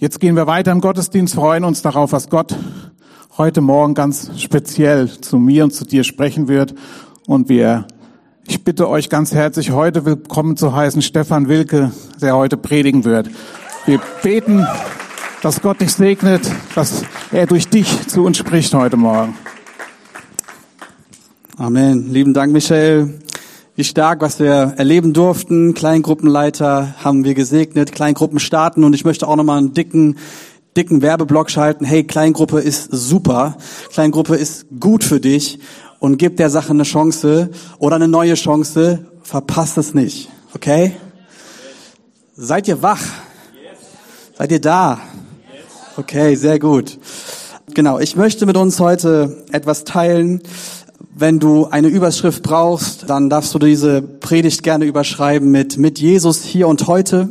Jetzt gehen wir weiter im Gottesdienst, freuen uns darauf, was Gott heute Morgen ganz speziell zu mir und zu dir sprechen wird. Und wir, ich bitte euch ganz herzlich, heute willkommen zu heißen Stefan Wilke, der heute predigen wird. Wir beten, dass Gott dich segnet, dass er durch dich zu uns spricht heute Morgen. Amen. Lieben Dank, Michael. Wie stark, was wir erleben durften. Kleingruppenleiter haben wir gesegnet, Kleingruppen starten und ich möchte auch nochmal einen dicken, dicken Werbeblock schalten. Hey, Kleingruppe ist super. Kleingruppe ist gut für dich und gib der Sache eine Chance oder eine neue Chance. Verpasst es nicht. Okay? Seid ihr wach? Seid ihr da? Okay, sehr gut. Genau, ich möchte mit uns heute etwas teilen, wenn du eine Überschrift brauchst, dann darfst du diese Predigt gerne überschreiben mit, mit Jesus hier und heute.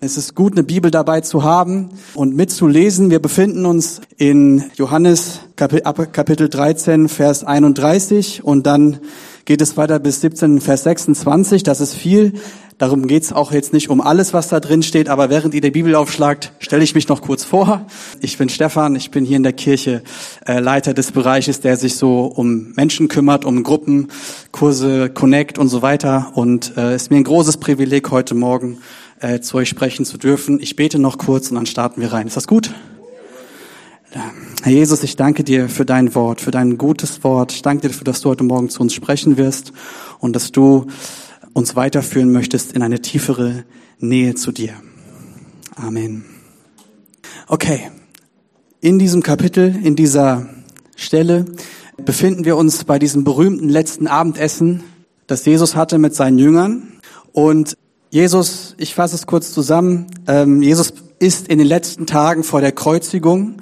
Es ist gut, eine Bibel dabei zu haben und mitzulesen. Wir befinden uns in Johannes Kapitel 13, Vers 31 und dann geht es weiter bis 17, Vers 26. Das ist viel. Darum geht's auch jetzt nicht um alles, was da drin steht, aber während ihr die Bibel aufschlagt, stelle ich mich noch kurz vor. Ich bin Stefan, ich bin hier in der Kirche äh, Leiter des Bereiches, der sich so um Menschen kümmert, um Gruppen, Kurse, Connect und so weiter. Und es äh, ist mir ein großes Privileg, heute Morgen äh, zu euch sprechen zu dürfen. Ich bete noch kurz und dann starten wir rein. Ist das gut? Herr Jesus, ich danke dir für dein Wort, für dein gutes Wort. Ich danke dir dafür, dass du heute Morgen zu uns sprechen wirst und dass du uns weiterführen möchtest in eine tiefere Nähe zu dir. Amen. Okay, in diesem Kapitel, in dieser Stelle befinden wir uns bei diesem berühmten letzten Abendessen, das Jesus hatte mit seinen Jüngern. Und Jesus, ich fasse es kurz zusammen, ähm, Jesus ist in den letzten Tagen vor der Kreuzigung.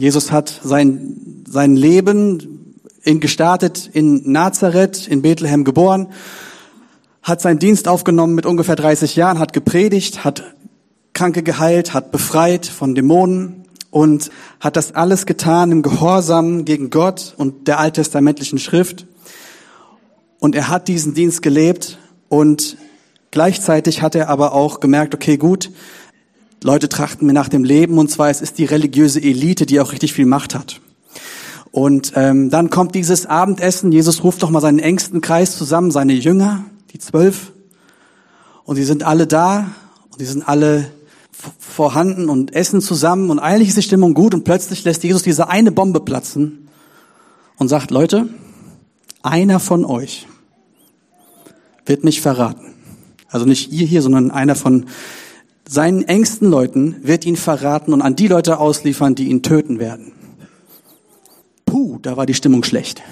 Jesus hat sein, sein Leben in, gestartet in Nazareth, in Bethlehem geboren hat seinen Dienst aufgenommen mit ungefähr 30 Jahren, hat gepredigt, hat Kranke geheilt, hat befreit von Dämonen und hat das alles getan im Gehorsam gegen Gott und der alttestamentlichen Schrift. Und er hat diesen Dienst gelebt und gleichzeitig hat er aber auch gemerkt, okay, gut, Leute trachten mir nach dem Leben und zwar es ist die religiöse Elite, die auch richtig viel Macht hat. Und ähm, dann kommt dieses Abendessen. Jesus ruft doch mal seinen engsten Kreis zusammen, seine Jünger, die zwölf. Und sie sind alle da und die sind alle vorhanden und essen zusammen und eigentlich ist die Stimmung gut und plötzlich lässt Jesus diese eine Bombe platzen und sagt, Leute, einer von euch wird mich verraten. Also nicht ihr hier, sondern einer von seinen engsten Leuten wird ihn verraten und an die Leute ausliefern, die ihn töten werden. Puh, da war die Stimmung schlecht.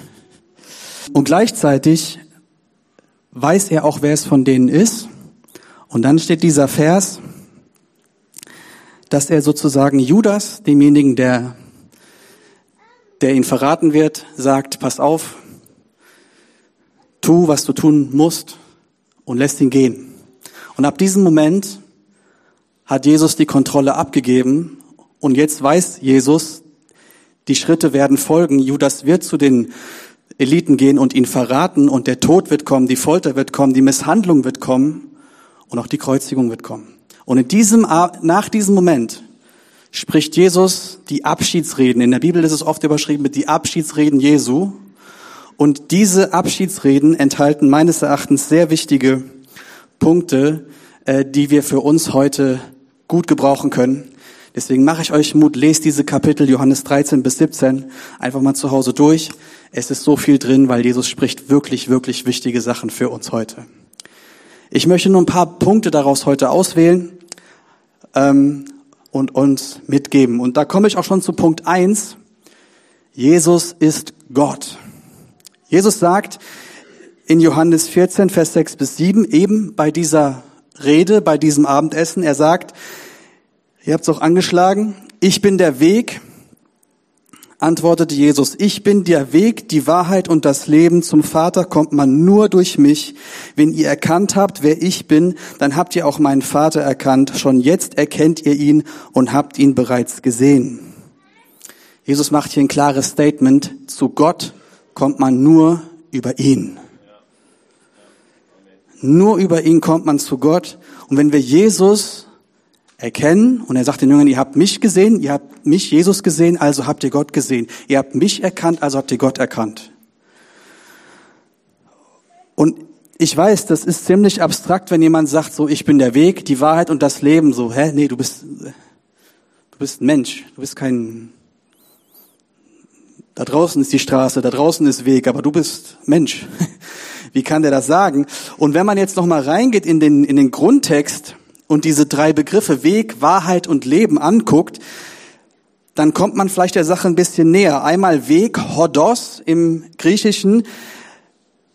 Und gleichzeitig weiß er auch, wer es von denen ist. Und dann steht dieser Vers, dass er sozusagen Judas, demjenigen, der, der ihn verraten wird, sagt, pass auf, tu, was du tun musst und lässt ihn gehen. Und ab diesem Moment hat Jesus die Kontrolle abgegeben und jetzt weiß Jesus, die Schritte werden folgen. Judas wird zu den Eliten gehen und ihn verraten und der Tod wird kommen, die Folter wird kommen, die Misshandlung wird kommen und auch die Kreuzigung wird kommen. Und in diesem, nach diesem Moment spricht Jesus die Abschiedsreden. In der Bibel ist es oft überschrieben mit die Abschiedsreden Jesu. Und diese Abschiedsreden enthalten meines Erachtens sehr wichtige Punkte, äh, die wir für uns heute gut gebrauchen können. Deswegen mache ich euch Mut, lest diese Kapitel Johannes 13 bis 17 einfach mal zu Hause durch. Es ist so viel drin, weil Jesus spricht wirklich, wirklich wichtige Sachen für uns heute. Ich möchte nur ein paar Punkte daraus heute auswählen ähm, und uns mitgeben. Und da komme ich auch schon zu Punkt eins: Jesus ist Gott. Jesus sagt in Johannes 14, Vers 6 bis 7, eben bei dieser Rede, bei diesem Abendessen, er sagt, ihr habt es auch angeschlagen, ich bin der Weg, antwortete Jesus, ich bin der Weg, die Wahrheit und das Leben. Zum Vater kommt man nur durch mich. Wenn ihr erkannt habt, wer ich bin, dann habt ihr auch meinen Vater erkannt. Schon jetzt erkennt ihr ihn und habt ihn bereits gesehen. Jesus macht hier ein klares Statement. Zu Gott kommt man nur über ihn. Nur über ihn kommt man zu Gott. Und wenn wir Jesus erkennen. Und er sagt den Jüngern, ihr habt mich gesehen, ihr habt mich, Jesus, gesehen, also habt ihr Gott gesehen. Ihr habt mich erkannt, also habt ihr Gott erkannt. Und ich weiß, das ist ziemlich abstrakt, wenn jemand sagt, so, ich bin der Weg, die Wahrheit und das Leben, so, hä, nee, du bist, du bist ein Mensch, du bist kein, da draußen ist die Straße, da draußen ist Weg, aber du bist Mensch. Wie kann der das sagen? Und wenn man jetzt noch mal reingeht in den, in den Grundtext und diese drei Begriffe Weg, Wahrheit und Leben anguckt, dann kommt man vielleicht der Sache ein bisschen näher. Einmal Weg, Hodos im Griechischen,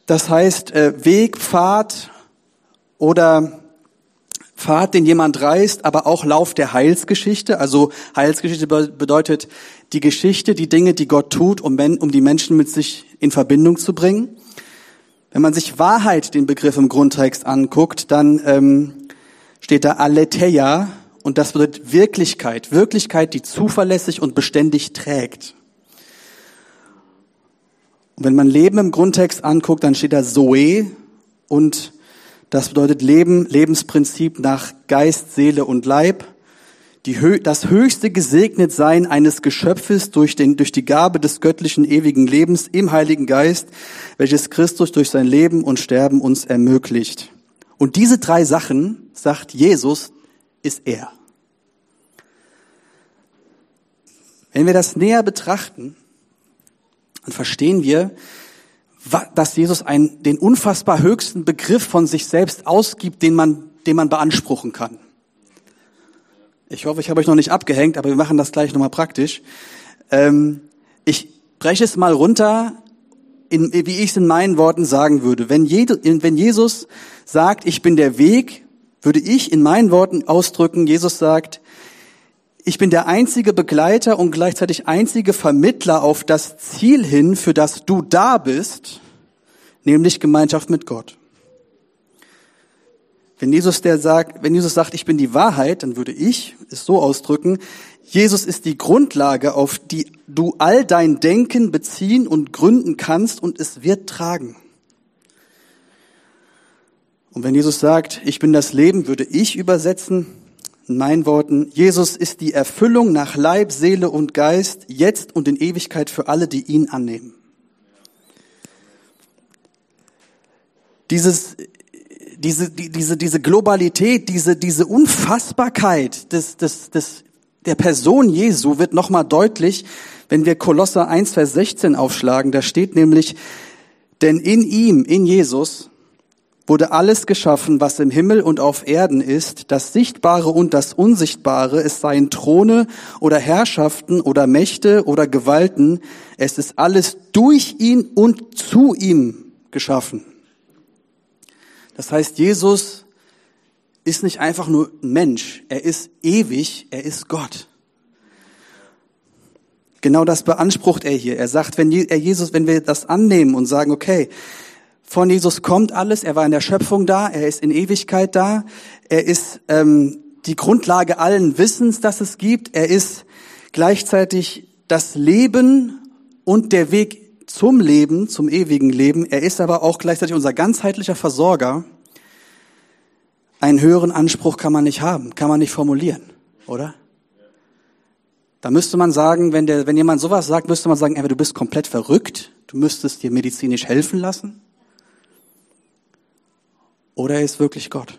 das heißt äh, Weg, Pfad oder Pfad, den jemand reist, aber auch Lauf der Heilsgeschichte. Also Heilsgeschichte bedeutet die Geschichte, die Dinge, die Gott tut, um, um die Menschen mit sich in Verbindung zu bringen. Wenn man sich Wahrheit, den Begriff im Grundtext anguckt, dann ähm, steht da Aletheia und das bedeutet Wirklichkeit, Wirklichkeit, die zuverlässig und beständig trägt. Und wenn man Leben im Grundtext anguckt, dann steht da Zoe und das bedeutet Leben, Lebensprinzip nach Geist, Seele und Leib. Die, das höchste Gesegnetsein eines Geschöpfes durch, den, durch die Gabe des göttlichen ewigen Lebens im Heiligen Geist, welches Christus durch sein Leben und Sterben uns ermöglicht. Und diese drei Sachen, sagt Jesus, ist er. Wenn wir das näher betrachten, dann verstehen wir, dass Jesus einen, den unfassbar höchsten Begriff von sich selbst ausgibt, den man, den man beanspruchen kann. Ich hoffe, ich habe euch noch nicht abgehängt, aber wir machen das gleich nochmal praktisch. Ähm, ich breche es mal runter, in, wie ich es in meinen Worten sagen würde. Wenn, jede, wenn Jesus sagt, ich bin der Weg, würde ich in meinen Worten ausdrücken, Jesus sagt, ich bin der einzige Begleiter und gleichzeitig einzige Vermittler auf das Ziel hin, für das du da bist, nämlich Gemeinschaft mit Gott. Wenn Jesus der sagt, wenn Jesus sagt, ich bin die Wahrheit, dann würde ich es so ausdrücken, Jesus ist die Grundlage, auf die du all dein Denken beziehen und gründen kannst und es wird tragen. Und wenn Jesus sagt, ich bin das Leben, würde ich übersetzen, in meinen Worten, Jesus ist die Erfüllung nach Leib, Seele und Geist, jetzt und in Ewigkeit für alle, die ihn annehmen. Dieses, diese, diese, diese Globalität, diese, diese Unfassbarkeit des, des, des, der Person Jesu wird nochmal deutlich, wenn wir Kolosser 1, Vers 16 aufschlagen. Da steht nämlich, denn in ihm, in Jesus, wurde alles geschaffen, was im Himmel und auf Erden ist, das Sichtbare und das Unsichtbare, es seien Throne oder Herrschaften oder Mächte oder Gewalten, es ist alles durch ihn und zu ihm geschaffen. Das heißt, Jesus ist nicht einfach nur Mensch, er ist ewig, er ist Gott. Genau das beansprucht er hier. Er sagt, wenn Jesus, wenn wir das annehmen und sagen, okay, von Jesus kommt alles. Er war in der Schöpfung da. Er ist in Ewigkeit da. Er ist ähm, die Grundlage allen Wissens, das es gibt. Er ist gleichzeitig das Leben und der Weg zum Leben, zum ewigen Leben. Er ist aber auch gleichzeitig unser ganzheitlicher Versorger. Einen höheren Anspruch kann man nicht haben, kann man nicht formulieren, oder? Da müsste man sagen, wenn, der, wenn jemand sowas sagt, müsste man sagen, entweder du bist komplett verrückt, du müsstest dir medizinisch helfen lassen, oder er ist wirklich Gott.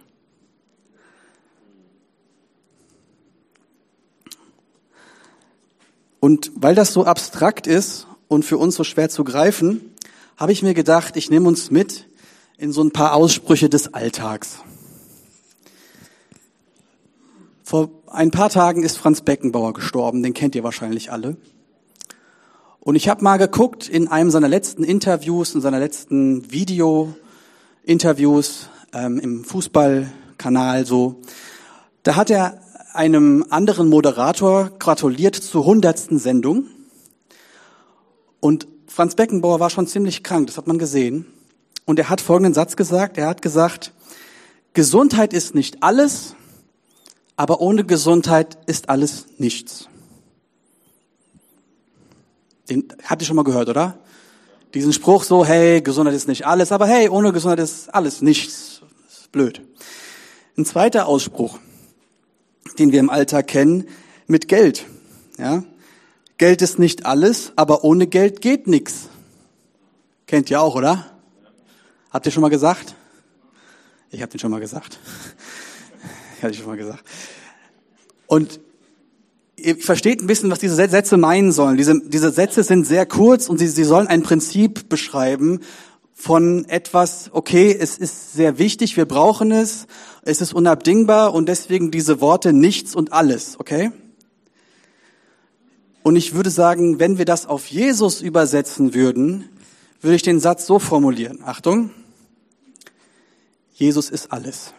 Und weil das so abstrakt ist und für uns so schwer zu greifen, habe ich mir gedacht, ich nehme uns mit in so ein paar Aussprüche des Alltags. Vor ein paar Tagen ist Franz Beckenbauer gestorben, den kennt ihr wahrscheinlich alle. Und ich habe mal geguckt in einem seiner letzten Interviews, in seiner letzten Video-Interviews, ähm, im Fußballkanal so. Da hat er einem anderen Moderator gratuliert zur hundertsten Sendung. Und Franz Beckenbauer war schon ziemlich krank, das hat man gesehen. Und er hat folgenden Satz gesagt. Er hat gesagt, Gesundheit ist nicht alles, aber ohne Gesundheit ist alles nichts. Den habt ihr schon mal gehört, oder? Diesen Spruch so, hey, Gesundheit ist nicht alles, aber hey, ohne Gesundheit ist alles nichts blöd. Ein zweiter Ausspruch. den wir im Alltag kennen, mit Geld. Ja? Geld ist nicht alles, aber ohne Geld geht nichts. Kennt ihr auch, oder? Habt ihr schon mal gesagt? Ich habe den schon mal gesagt. Hatte ich schon mal gesagt. Und ihr versteht ein bisschen, was diese Sätze meinen sollen. Diese, diese Sätze sind sehr kurz und sie, sie sollen ein Prinzip beschreiben von etwas, okay, es ist sehr wichtig, wir brauchen es, es ist unabdingbar und deswegen diese Worte nichts und alles, okay? Und ich würde sagen, wenn wir das auf Jesus übersetzen würden, würde ich den Satz so formulieren. Achtung. Jesus ist alles.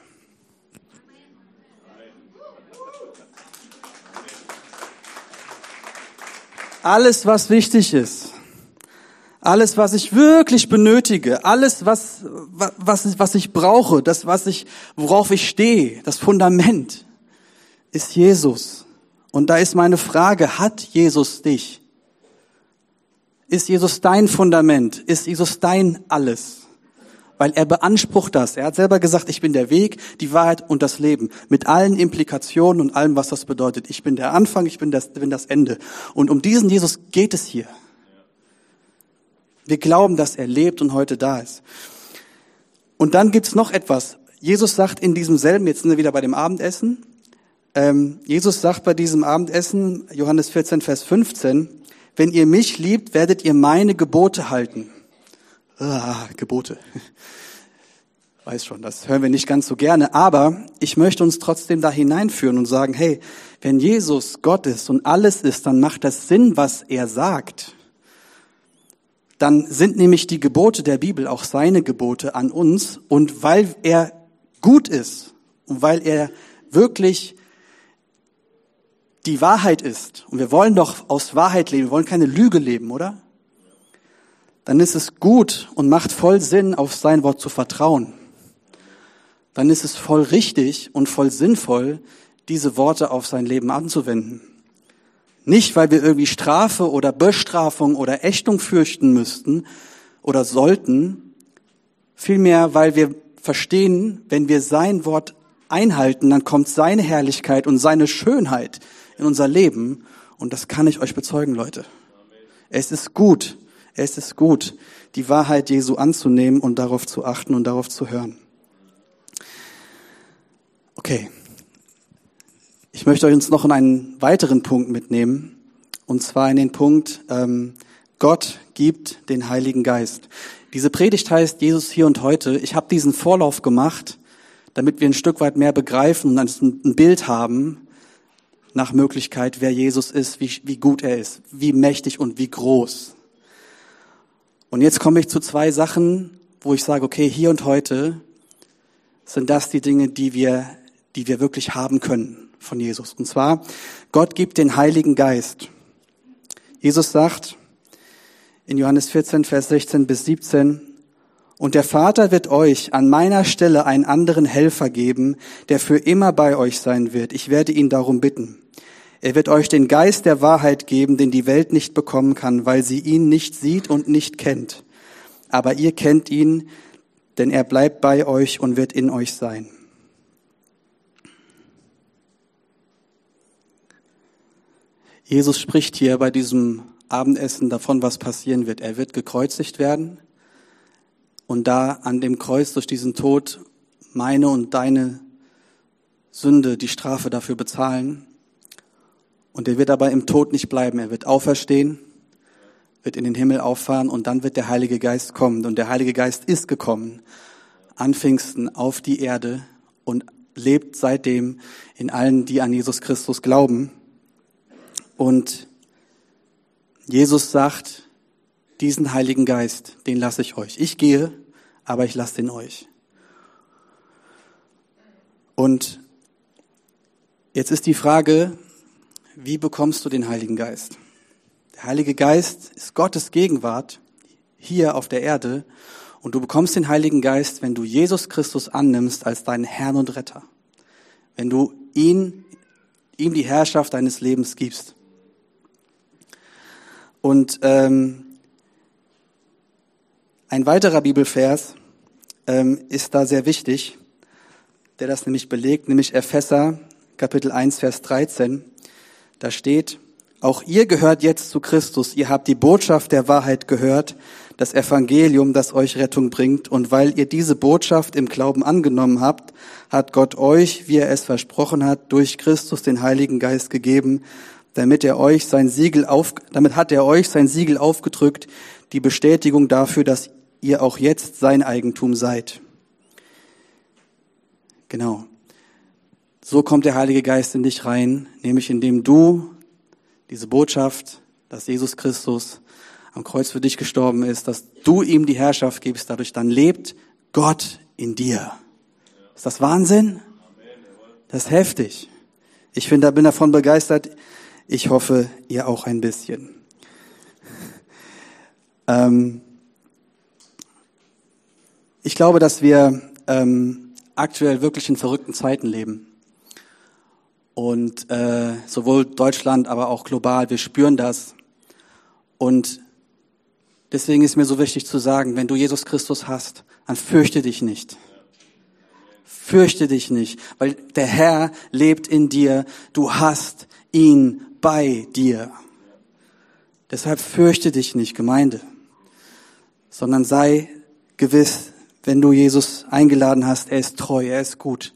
Alles, was wichtig ist, alles, was ich wirklich benötige, alles, was, was, was ich brauche, das, was ich, worauf ich stehe, das Fundament, ist Jesus. Und da ist meine Frage, hat Jesus dich? Ist Jesus dein Fundament? Ist Jesus dein alles? weil er beansprucht das. Er hat selber gesagt, ich bin der Weg, die Wahrheit und das Leben. Mit allen Implikationen und allem, was das bedeutet. Ich bin der Anfang, ich bin das, bin das Ende. Und um diesen Jesus geht es hier. Wir glauben, dass er lebt und heute da ist. Und dann gibt's noch etwas. Jesus sagt in diesem selben, jetzt sind wir wieder bei dem Abendessen, ähm, Jesus sagt bei diesem Abendessen, Johannes 14, Vers 15, wenn ihr mich liebt, werdet ihr meine Gebote halten. Ah, Gebote. Weiß schon, das hören wir nicht ganz so gerne, aber ich möchte uns trotzdem da hineinführen und sagen, hey, wenn Jesus Gott ist und alles ist, dann macht das Sinn, was er sagt. Dann sind nämlich die Gebote der Bibel auch seine Gebote an uns und weil er gut ist und weil er wirklich die Wahrheit ist und wir wollen doch aus Wahrheit leben, wir wollen keine Lüge leben, oder? dann ist es gut und macht voll Sinn, auf sein Wort zu vertrauen. Dann ist es voll richtig und voll sinnvoll, diese Worte auf sein Leben anzuwenden. Nicht, weil wir irgendwie Strafe oder Bestrafung oder Ächtung fürchten müssten oder sollten, vielmehr, weil wir verstehen, wenn wir sein Wort einhalten, dann kommt seine Herrlichkeit und seine Schönheit in unser Leben. Und das kann ich euch bezeugen, Leute. Es ist gut, es ist gut, die Wahrheit Jesu anzunehmen und darauf zu achten und darauf zu hören. Okay. Ich möchte euch uns noch in einen weiteren Punkt mitnehmen, und zwar in den Punkt, ähm, Gott gibt den Heiligen Geist. Diese Predigt heißt Jesus hier und heute. Ich habe diesen Vorlauf gemacht, damit wir ein Stück weit mehr begreifen und ein Bild haben, nach Möglichkeit, wer Jesus ist, wie, wie gut er ist, wie mächtig und wie groß. Und jetzt komme ich zu zwei Sachen, wo ich sage, okay, hier und heute sind das die Dinge, die wir, die wir wirklich haben können von Jesus. Und zwar, Gott gibt den Heiligen Geist. Jesus sagt in Johannes 14, Vers 16 bis 17, und der Vater wird euch an meiner Stelle einen anderen Helfer geben, der für immer bei euch sein wird. Ich werde ihn darum bitten. Er wird euch den Geist der Wahrheit geben, den die Welt nicht bekommen kann, weil sie ihn nicht sieht und nicht kennt. Aber ihr kennt ihn, denn er bleibt bei euch und wird in euch sein. Jesus spricht hier bei diesem Abendessen davon, was passieren wird. Er wird gekreuzigt werden und da an dem Kreuz durch diesen Tod meine und deine Sünde die Strafe dafür bezahlen. Und er wird aber im Tod nicht bleiben. Er wird auferstehen, wird in den Himmel auffahren und dann wird der Heilige Geist kommen. Und der Heilige Geist ist gekommen an Pfingsten auf die Erde und lebt seitdem in allen, die an Jesus Christus glauben. Und Jesus sagt, diesen Heiligen Geist, den lasse ich euch. Ich gehe, aber ich lasse den euch. Und jetzt ist die Frage, wie bekommst du den Heiligen Geist? Der Heilige Geist ist Gottes Gegenwart hier auf der Erde und du bekommst den Heiligen Geist, wenn du Jesus Christus annimmst als deinen Herrn und Retter. Wenn du ihn, ihm die Herrschaft deines Lebens gibst. Und ähm, ein weiterer Bibelvers ähm, ist da sehr wichtig, der das nämlich belegt, nämlich Epheser Kapitel 1, Vers 13. Da steht, auch ihr gehört jetzt zu Christus. Ihr habt die Botschaft der Wahrheit gehört, das Evangelium, das euch Rettung bringt. Und weil ihr diese Botschaft im Glauben angenommen habt, hat Gott euch, wie er es versprochen hat, durch Christus den Heiligen Geist gegeben, damit er euch sein Siegel auf, damit hat er euch sein Siegel aufgedrückt, die Bestätigung dafür, dass ihr auch jetzt sein Eigentum seid. Genau. So kommt der Heilige Geist in dich rein, nämlich indem du diese Botschaft, dass Jesus Christus am Kreuz für dich gestorben ist, dass du ihm die Herrschaft gibst, dadurch dann lebt Gott in dir. Ist das Wahnsinn? Das ist heftig. Ich finde, da bin davon begeistert. Ich hoffe, ihr auch ein bisschen. Ähm ich glaube, dass wir ähm, aktuell wirklich in verrückten Zeiten leben. Und äh, sowohl Deutschland, aber auch global, wir spüren das. Und deswegen ist mir so wichtig zu sagen, wenn du Jesus Christus hast, dann fürchte dich nicht. Fürchte dich nicht, weil der Herr lebt in dir. Du hast ihn bei dir. Deshalb fürchte dich nicht, Gemeinde, sondern sei gewiss, wenn du Jesus eingeladen hast, er ist treu, er ist gut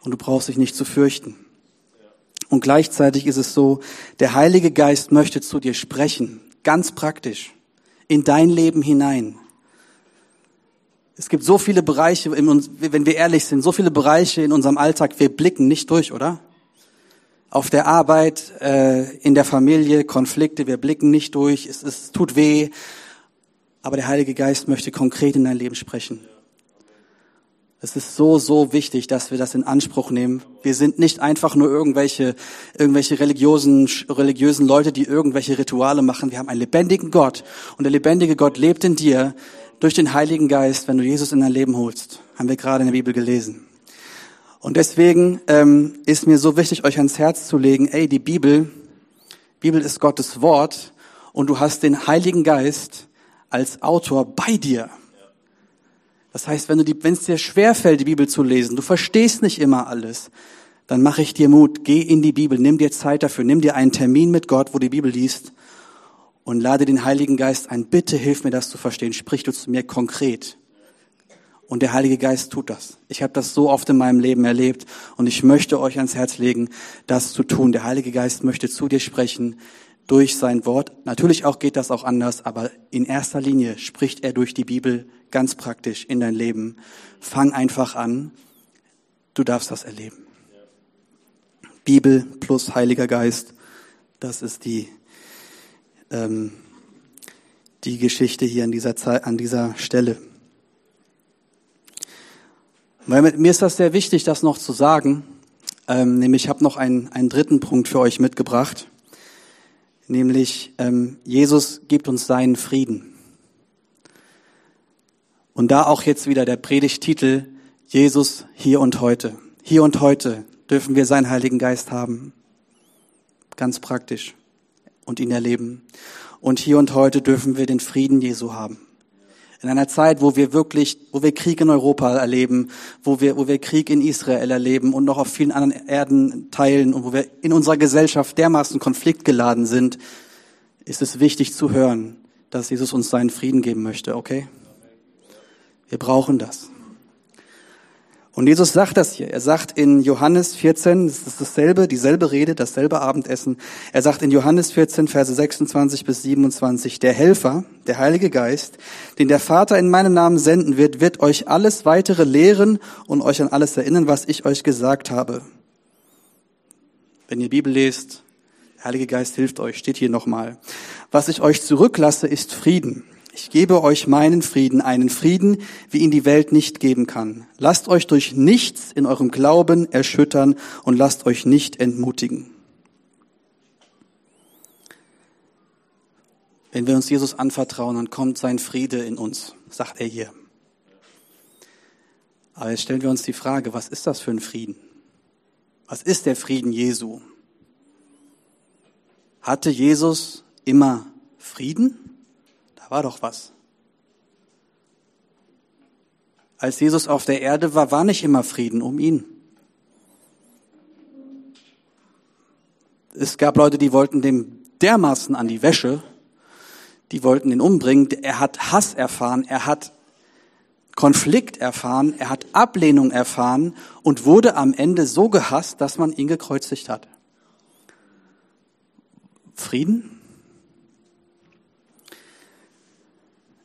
und du brauchst dich nicht zu fürchten. Und gleichzeitig ist es so, der Heilige Geist möchte zu dir sprechen, ganz praktisch, in dein Leben hinein. Es gibt so viele Bereiche, wenn wir ehrlich sind, so viele Bereiche in unserem Alltag, wir blicken nicht durch, oder? Auf der Arbeit, äh, in der Familie, Konflikte, wir blicken nicht durch, es, es tut weh, aber der Heilige Geist möchte konkret in dein Leben sprechen. Es ist so, so wichtig, dass wir das in Anspruch nehmen. Wir sind nicht einfach nur irgendwelche, irgendwelche religiösen, religiösen Leute, die irgendwelche Rituale machen. Wir haben einen lebendigen Gott. Und der lebendige Gott lebt in dir durch den Heiligen Geist, wenn du Jesus in dein Leben holst. Haben wir gerade in der Bibel gelesen. Und deswegen ähm, ist mir so wichtig, euch ans Herz zu legen, ey, die Bibel, Bibel ist Gottes Wort und du hast den Heiligen Geist als Autor bei dir. Das heißt, wenn es dir schwerfällt, die Bibel zu lesen, du verstehst nicht immer alles, dann mache ich dir Mut, geh in die Bibel, nimm dir Zeit dafür, nimm dir einen Termin mit Gott, wo die Bibel liest und lade den Heiligen Geist ein. Bitte hilf mir das zu verstehen. Sprich du zu mir konkret. Und der Heilige Geist tut das. Ich habe das so oft in meinem Leben erlebt und ich möchte euch ans Herz legen, das zu tun. Der Heilige Geist möchte zu dir sprechen durch sein Wort. Natürlich auch geht das auch anders, aber in erster Linie spricht er durch die Bibel ganz praktisch in dein Leben. Fang einfach an. Du darfst das erleben. Bibel plus Heiliger Geist, das ist die, ähm, die Geschichte hier an dieser, Zeit, an dieser Stelle. Weil mir ist das sehr wichtig, das noch zu sagen. Ähm, nämlich, ich habe noch einen, einen dritten Punkt für euch mitgebracht. Nämlich, ähm, Jesus gibt uns seinen Frieden. Und da auch jetzt wieder der Predigtitel Jesus hier und heute. Hier und heute dürfen wir seinen Heiligen Geist haben. Ganz praktisch. Und ihn erleben. Und hier und heute dürfen wir den Frieden Jesu haben. In einer Zeit, wo wir wirklich, wo wir Krieg in Europa erleben, wo wir, wo wir Krieg in Israel erleben und noch auf vielen anderen Erden teilen und wo wir in unserer Gesellschaft dermaßen konfliktgeladen sind, ist es wichtig zu hören, dass Jesus uns seinen Frieden geben möchte, okay? Wir brauchen das. Und Jesus sagt das hier. Er sagt in Johannes 14, das ist dasselbe, dieselbe Rede, dasselbe Abendessen. Er sagt in Johannes 14, Verse 26 bis 27, der Helfer, der Heilige Geist, den der Vater in meinem Namen senden wird, wird euch alles weitere lehren und euch an alles erinnern, was ich euch gesagt habe. Wenn ihr Bibel lest, der Heilige Geist hilft euch, steht hier nochmal. Was ich euch zurücklasse, ist Frieden. Ich gebe euch meinen Frieden, einen Frieden, wie ihn die Welt nicht geben kann. Lasst euch durch nichts in eurem Glauben erschüttern und lasst euch nicht entmutigen. Wenn wir uns Jesus anvertrauen, dann kommt sein Friede in uns, sagt er hier. Aber jetzt stellen wir uns die Frage, was ist das für ein Frieden? Was ist der Frieden Jesu? Hatte Jesus immer Frieden? Da war doch was. Als Jesus auf der Erde war, war nicht immer Frieden um ihn. Es gab Leute, die wollten dem dermaßen an die Wäsche, die wollten ihn umbringen. Er hat Hass erfahren, er hat Konflikt erfahren, er hat Ablehnung erfahren und wurde am Ende so gehasst, dass man ihn gekreuzigt hat. Frieden?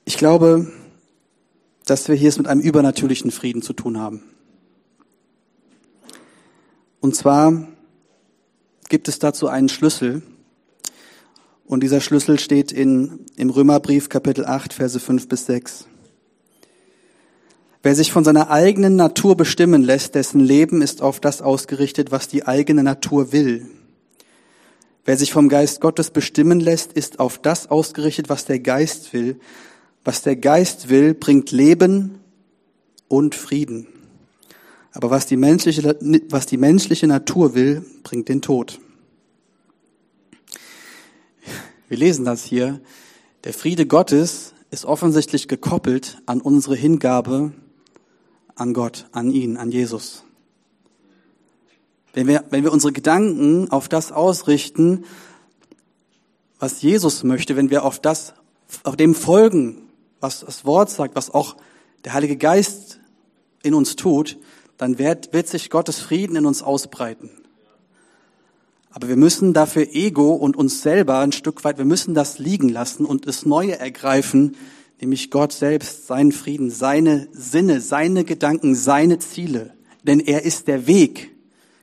Ich glaube, dass wir hier es mit einem übernatürlichen Frieden zu tun haben. Und zwar gibt es dazu einen Schlüssel. Und dieser Schlüssel steht in, im Römerbrief Kapitel 8, Verse 5 bis 6. Wer sich von seiner eigenen Natur bestimmen lässt, dessen Leben ist auf das ausgerichtet, was die eigene Natur will. Wer sich vom Geist Gottes bestimmen lässt, ist auf das ausgerichtet, was der Geist will. Was der Geist will, bringt Leben und Frieden. Aber was die menschliche, was die menschliche Natur will, bringt den Tod. Wir lesen das hier. Der Friede Gottes ist offensichtlich gekoppelt an unsere Hingabe an Gott, an ihn, an Jesus. Wenn wir, wenn wir unsere Gedanken auf das ausrichten, was Jesus möchte, wenn wir auf das, auf dem folgen, was das Wort sagt, was auch der Heilige Geist in uns tut, dann wird, wird sich Gottes Frieden in uns ausbreiten. Aber wir müssen dafür Ego und uns selber ein Stück weit, wir müssen das liegen lassen und das Neue ergreifen, nämlich Gott selbst, seinen Frieden, seine Sinne, seine Gedanken, seine Ziele. Denn er ist der Weg,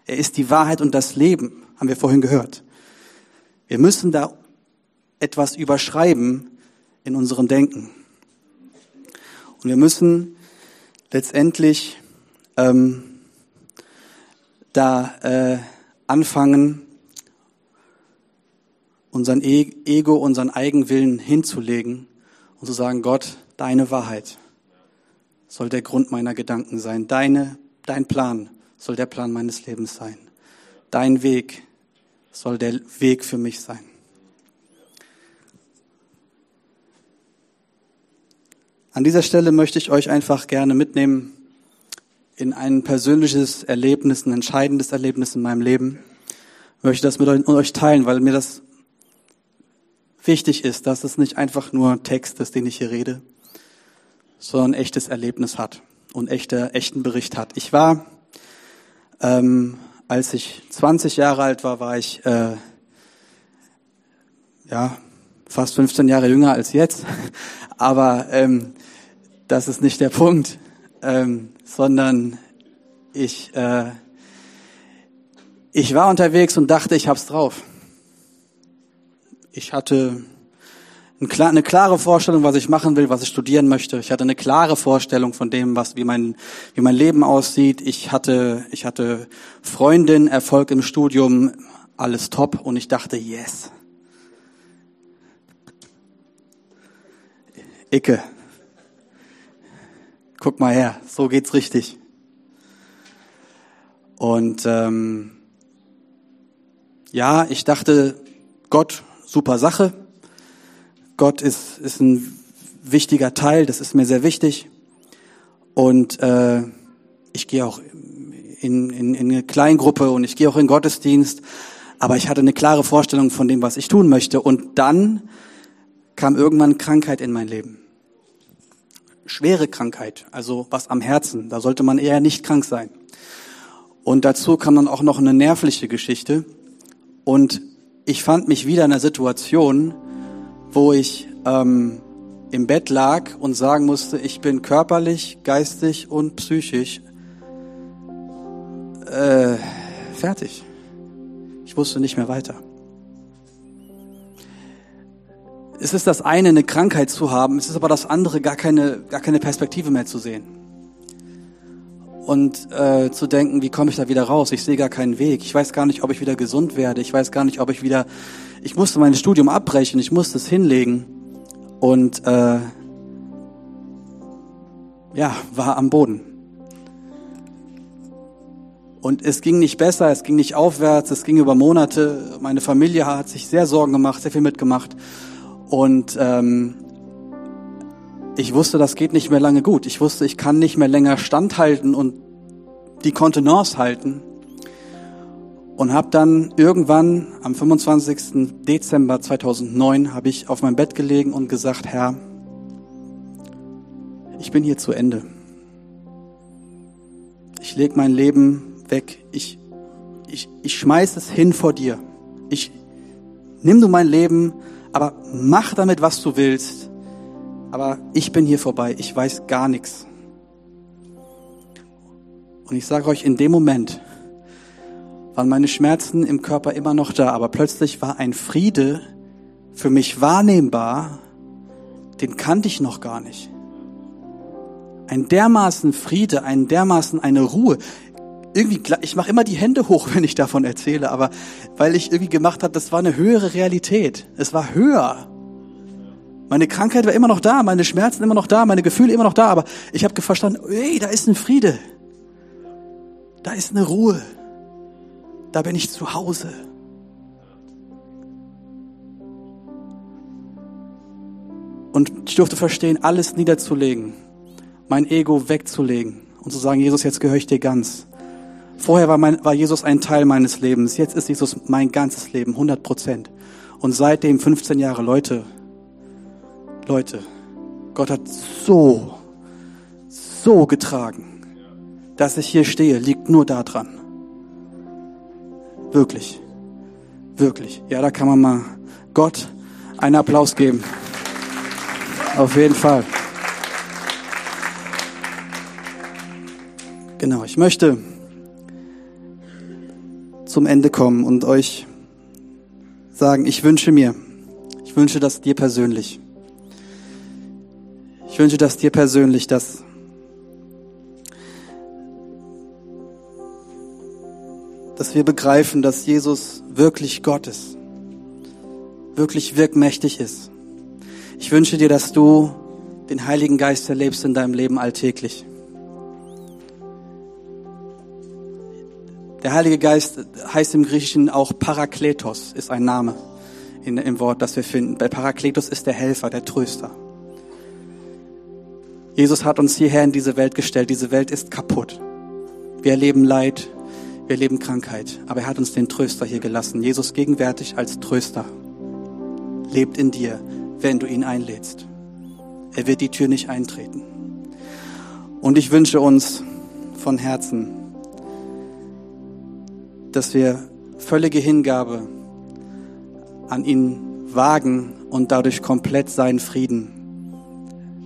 er ist die Wahrheit und das Leben, haben wir vorhin gehört. Wir müssen da etwas überschreiben in unserem Denken. Und wir müssen letztendlich ähm, da äh, anfangen, unseren e-, Ego, unseren Eigenwillen hinzulegen und zu sagen, Gott, deine Wahrheit soll der Grund meiner Gedanken sein. Deine, dein Plan soll der Plan meines Lebens sein. Dein Weg soll der Weg für mich sein. An dieser Stelle möchte ich euch einfach gerne mitnehmen in ein persönliches Erlebnis, ein entscheidendes Erlebnis in meinem Leben. Ich möchte das mit euch teilen, weil mir das wichtig ist, dass es nicht einfach nur Text ist, den ich hier rede, sondern ein echtes Erlebnis hat und echter, echten Bericht hat. Ich war, ähm, als ich 20 Jahre alt war, war ich äh, ja fast 15 Jahre jünger als jetzt, aber ähm, das ist nicht der Punkt, ähm, sondern ich äh, ich war unterwegs und dachte, ich hab's drauf. Ich hatte eine klare Vorstellung, was ich machen will, was ich studieren möchte. Ich hatte eine klare Vorstellung von dem, was, wie mein, wie mein Leben aussieht. Ich hatte, ich hatte Freundin, Erfolg im Studium, alles top und ich dachte, yes. Icke. Guck mal her, so geht's richtig. Und ähm, ja, ich dachte, Gott super Sache. Gott ist, ist ein wichtiger Teil, das ist mir sehr wichtig. Und äh, ich gehe auch in, in, in eine Kleingruppe und ich gehe auch in Gottesdienst. Aber ich hatte eine klare Vorstellung von dem, was ich tun möchte. Und dann kam irgendwann Krankheit in mein Leben. Schwere Krankheit, also was am Herzen. Da sollte man eher nicht krank sein. Und dazu kam dann auch noch eine nervliche Geschichte. Und ich fand mich wieder in einer Situation, wo ich ähm, im Bett lag und sagen musste, ich bin körperlich, geistig und psychisch äh, fertig. Ich wusste nicht mehr weiter. Es ist das eine, eine Krankheit zu haben, es ist aber das andere, gar keine, gar keine Perspektive mehr zu sehen und äh, zu denken, wie komme ich da wieder raus? Ich sehe gar keinen Weg. Ich weiß gar nicht, ob ich wieder gesund werde. Ich weiß gar nicht, ob ich wieder. Ich musste mein Studium abbrechen. Ich musste es hinlegen und äh, ja, war am Boden. Und es ging nicht besser, es ging nicht aufwärts, es ging über Monate. Meine Familie hat sich sehr Sorgen gemacht, sehr viel mitgemacht. Und ähm, ich wusste, das geht nicht mehr lange gut. Ich wusste, ich kann nicht mehr länger standhalten und die Kontenance halten. Und habe dann irgendwann am 25. Dezember 2009 habe ich auf meinem Bett gelegen und gesagt, Herr, ich bin hier zu Ende. Ich leg mein Leben weg. Ich, ich, ich schmeiß es hin vor dir. Ich nimm du mein Leben, aber mach damit, was du willst. Aber ich bin hier vorbei. Ich weiß gar nichts. Und ich sage euch, in dem Moment waren meine Schmerzen im Körper immer noch da, aber plötzlich war ein Friede für mich wahrnehmbar, den kannte ich noch gar nicht. Ein dermaßen Friede, ein dermaßen eine Ruhe. Irgendwie, ich mache immer die Hände hoch, wenn ich davon erzähle, aber weil ich irgendwie gemacht habe, das war eine höhere Realität. Es war höher. Meine Krankheit war immer noch da, meine Schmerzen immer noch da, meine Gefühle immer noch da, aber ich habe verstanden, hey, da ist ein Friede. Da ist eine Ruhe. Da bin ich zu Hause. Und ich durfte verstehen, alles niederzulegen, mein Ego wegzulegen und zu sagen, Jesus, jetzt gehöre ich dir ganz. Vorher war, mein, war Jesus ein Teil meines Lebens, jetzt ist Jesus mein ganzes Leben, 100 Prozent. Und seitdem 15 Jahre, Leute, Leute, Gott hat so, so getragen, dass ich hier stehe, liegt nur daran. Wirklich. Wirklich. Ja, da kann man mal Gott einen Applaus geben. Auf jeden Fall. Genau, ich möchte zum Ende kommen und euch sagen, ich wünsche mir, ich wünsche das dir persönlich. Ich wünsche das dir persönlich, dass dass wir begreifen, dass Jesus wirklich Gott ist, wirklich wirkmächtig ist. Ich wünsche dir, dass du den Heiligen Geist erlebst in deinem Leben alltäglich. Der Heilige Geist heißt im Griechischen auch Parakletos, ist ein Name in, im Wort, das wir finden. Bei Parakletos ist der Helfer, der Tröster. Jesus hat uns hierher in diese Welt gestellt. Diese Welt ist kaputt. Wir erleben Leid, wir erleben Krankheit, aber er hat uns den Tröster hier gelassen. Jesus gegenwärtig als Tröster lebt in dir, wenn du ihn einlädst. Er wird die Tür nicht eintreten. Und ich wünsche uns von Herzen, dass wir völlige Hingabe an ihn wagen und dadurch komplett seinen Frieden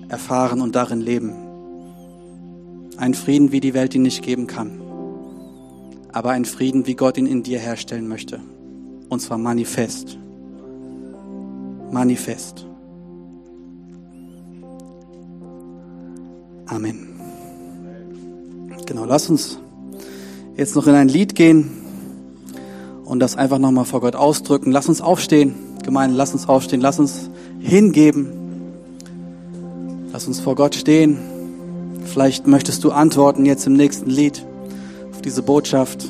erfahren und darin leben. Ein Frieden, wie die Welt ihn nicht geben kann aber ein Frieden, wie Gott ihn in dir herstellen möchte. Und zwar manifest. Manifest. Amen. Genau, lass uns jetzt noch in ein Lied gehen und das einfach nochmal vor Gott ausdrücken. Lass uns aufstehen, Gemeinde, lass uns aufstehen, lass uns hingeben. Lass uns vor Gott stehen. Vielleicht möchtest du antworten jetzt im nächsten Lied diese Botschaft.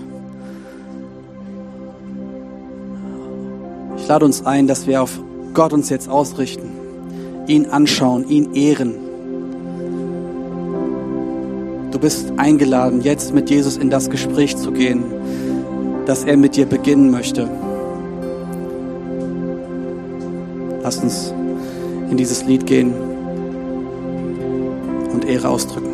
Ich lade uns ein, dass wir auf Gott uns jetzt ausrichten, ihn anschauen, ihn ehren. Du bist eingeladen, jetzt mit Jesus in das Gespräch zu gehen, das er mit dir beginnen möchte. Lass uns in dieses Lied gehen und Ehre ausdrücken.